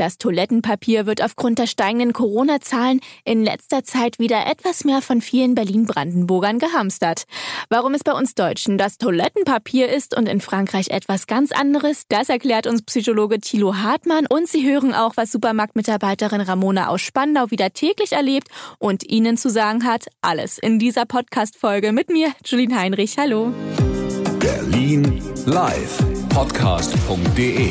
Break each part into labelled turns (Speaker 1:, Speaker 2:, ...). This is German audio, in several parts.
Speaker 1: Das Toilettenpapier wird aufgrund der steigenden Corona-Zahlen in letzter Zeit wieder etwas mehr von vielen Berlin-Brandenburgern gehamstert. Warum es bei uns Deutschen das Toilettenpapier ist und in Frankreich etwas ganz anderes, das erklärt uns Psychologe Thilo Hartmann und Sie hören auch, was Supermarktmitarbeiterin Ramona aus Spandau wieder täglich erlebt und Ihnen zu sagen hat. Alles in dieser Podcast-Folge mit mir, Julien Heinrich. Hallo.
Speaker 2: Berlin live podcast.de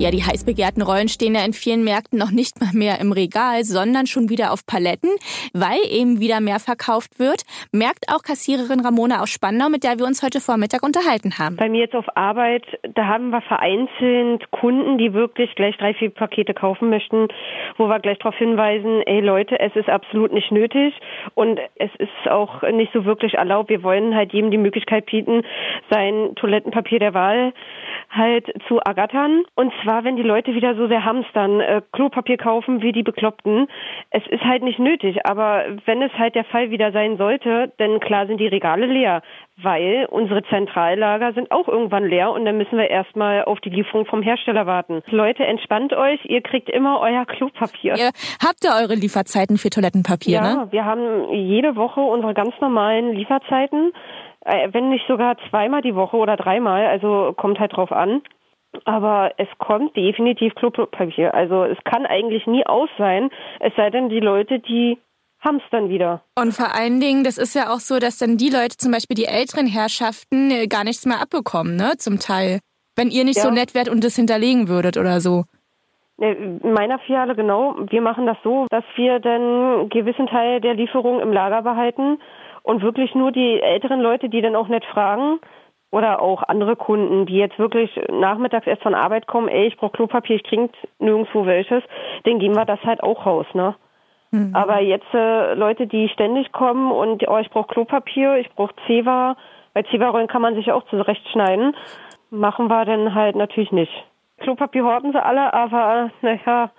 Speaker 1: Ja, die heiß begehrten Rollen stehen ja in vielen Märkten noch nicht mal mehr im Regal, sondern schon wieder auf Paletten, weil eben wieder mehr verkauft wird. Merkt auch Kassiererin Ramona aus Spandau, mit der wir uns heute Vormittag unterhalten haben.
Speaker 3: Bei mir jetzt auf Arbeit, da haben wir vereinzelt Kunden, die wirklich gleich drei, vier Pakete kaufen möchten, wo wir gleich darauf hinweisen, ey Leute, es ist absolut nicht nötig und es ist auch nicht so wirklich erlaubt. Wir wollen halt jedem die Möglichkeit bieten, sein Toilettenpapier der Wahl halt zu ergattern. Und zwar war, wenn die Leute wieder so sehr hamstern, äh, Klopapier kaufen wie die Bekloppten. Es ist halt nicht nötig, aber wenn es halt der Fall wieder sein sollte, dann klar sind die Regale leer, weil unsere Zentrallager sind auch irgendwann leer und dann müssen wir erstmal auf die Lieferung vom Hersteller warten. Leute, entspannt euch, ihr kriegt immer euer Klopapier.
Speaker 1: Ihr habt ihr eure Lieferzeiten für Toilettenpapier,
Speaker 3: ja,
Speaker 1: ne?
Speaker 3: Ja, wir haben jede Woche unsere ganz normalen Lieferzeiten äh, wenn nicht sogar zweimal die Woche oder dreimal, also kommt halt drauf an. Aber es kommt definitiv Klopapier. Also es kann eigentlich nie aus sein, es sei denn, die Leute, die haben es dann wieder.
Speaker 1: Und vor allen Dingen, das ist ja auch so, dass dann die Leute, zum Beispiel die älteren Herrschaften, äh, gar nichts mehr abbekommen, ne? Zum Teil. Wenn ihr nicht ja. so nett wärt und das hinterlegen würdet oder so.
Speaker 3: In meiner Filiale genau. Wir machen das so, dass wir dann gewissen Teil der Lieferung im Lager behalten und wirklich nur die älteren Leute, die dann auch nicht fragen, oder auch andere Kunden, die jetzt wirklich nachmittags erst von Arbeit kommen, ey, ich brauche Klopapier, ich trinke nirgendwo welches, den geben wir das halt auch raus, ne? Mhm. Aber jetzt äh, Leute, die ständig kommen und oh, ich brauche Klopapier, ich brauche Zewa, bei Zewa-Rollen kann man sich auch zurechtschneiden, machen wir dann halt natürlich nicht. Klopapier horten sie alle, aber naja,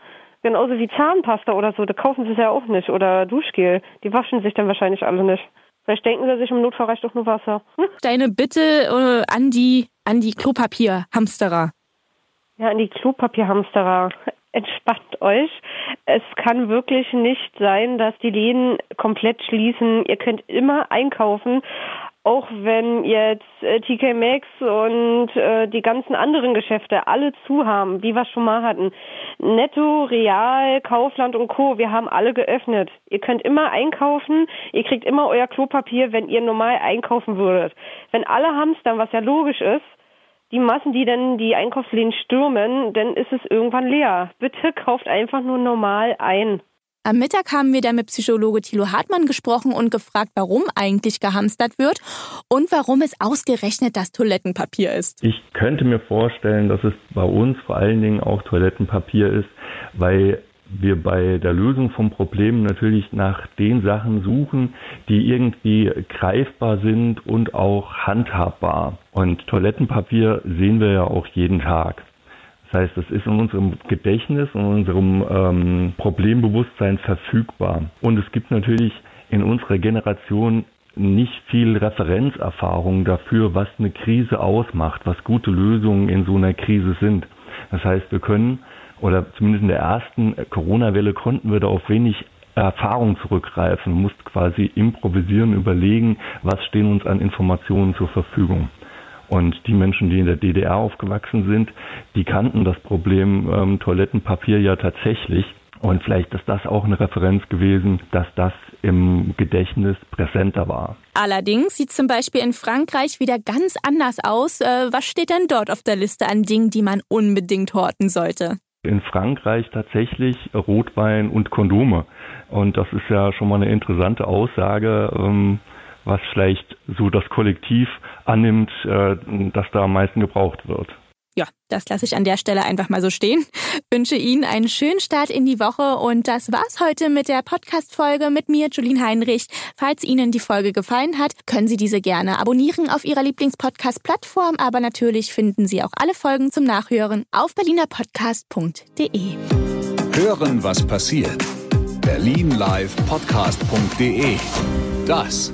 Speaker 3: genauso wie Zahnpasta oder so, da kaufen sie es ja auch nicht. Oder Duschgel, die waschen sich dann wahrscheinlich alle nicht. Vielleicht denken sie sich, im Notfall reicht doch nur Wasser.
Speaker 1: Hm? Deine Bitte äh, an die, an die Klopapierhamsterer.
Speaker 3: Ja, an die Klopapierhamsterer. Entspannt euch. Es kann wirklich nicht sein, dass die Läden komplett schließen. Ihr könnt immer einkaufen auch wenn jetzt äh, TK Maxx und äh, die ganzen anderen Geschäfte alle zu haben, wie wir schon mal hatten, Netto, Real, Kaufland und Co., wir haben alle geöffnet. Ihr könnt immer einkaufen, ihr kriegt immer euer Klopapier, wenn ihr normal einkaufen würdet. Wenn alle hamstern, was ja logisch ist, die Massen, die dann die Einkaufsläden stürmen, dann ist es irgendwann leer. Bitte kauft einfach nur normal ein.
Speaker 1: Am Mittag haben wir dann mit Psychologe Thilo Hartmann gesprochen und gefragt, warum eigentlich gehamstert wird und warum es ausgerechnet das Toilettenpapier ist.
Speaker 4: Ich könnte mir vorstellen, dass es bei uns vor allen Dingen auch Toilettenpapier ist, weil wir bei der Lösung von Problemen natürlich nach den Sachen suchen, die irgendwie greifbar sind und auch handhabbar. Und Toilettenpapier sehen wir ja auch jeden Tag. Das heißt, es ist in unserem Gedächtnis, in unserem ähm, Problembewusstsein verfügbar. Und es gibt natürlich in unserer Generation nicht viel Referenzerfahrung dafür, was eine Krise ausmacht, was gute Lösungen in so einer Krise sind. Das heißt, wir können, oder zumindest in der ersten Corona-Welle konnten wir da auf wenig Erfahrung zurückgreifen, mussten quasi improvisieren, überlegen, was stehen uns an Informationen zur Verfügung. Und die Menschen, die in der DDR aufgewachsen sind, die kannten das Problem ähm, Toilettenpapier ja tatsächlich. Und vielleicht ist das auch eine Referenz gewesen, dass das im Gedächtnis präsenter war.
Speaker 1: Allerdings sieht zum Beispiel in Frankreich wieder ganz anders aus. Äh, was steht denn dort auf der Liste an Dingen, die man unbedingt horten sollte?
Speaker 4: In Frankreich tatsächlich Rotwein und Kondome. Und das ist ja schon mal eine interessante Aussage. Ähm, was vielleicht so das Kollektiv annimmt, äh, dass da am meisten gebraucht wird.
Speaker 1: Ja, das lasse ich an der Stelle einfach mal so stehen. Wünsche Ihnen einen schönen Start in die Woche und das war's heute mit der Podcast-Folge mit mir, Julien Heinrich. Falls Ihnen die Folge gefallen hat, können Sie diese gerne abonnieren auf Ihrer Lieblingspodcast-Plattform, aber natürlich finden Sie auch alle Folgen zum Nachhören auf berlinerpodcast.de.
Speaker 2: Hören, was passiert. Berlinlivepodcast.de. Das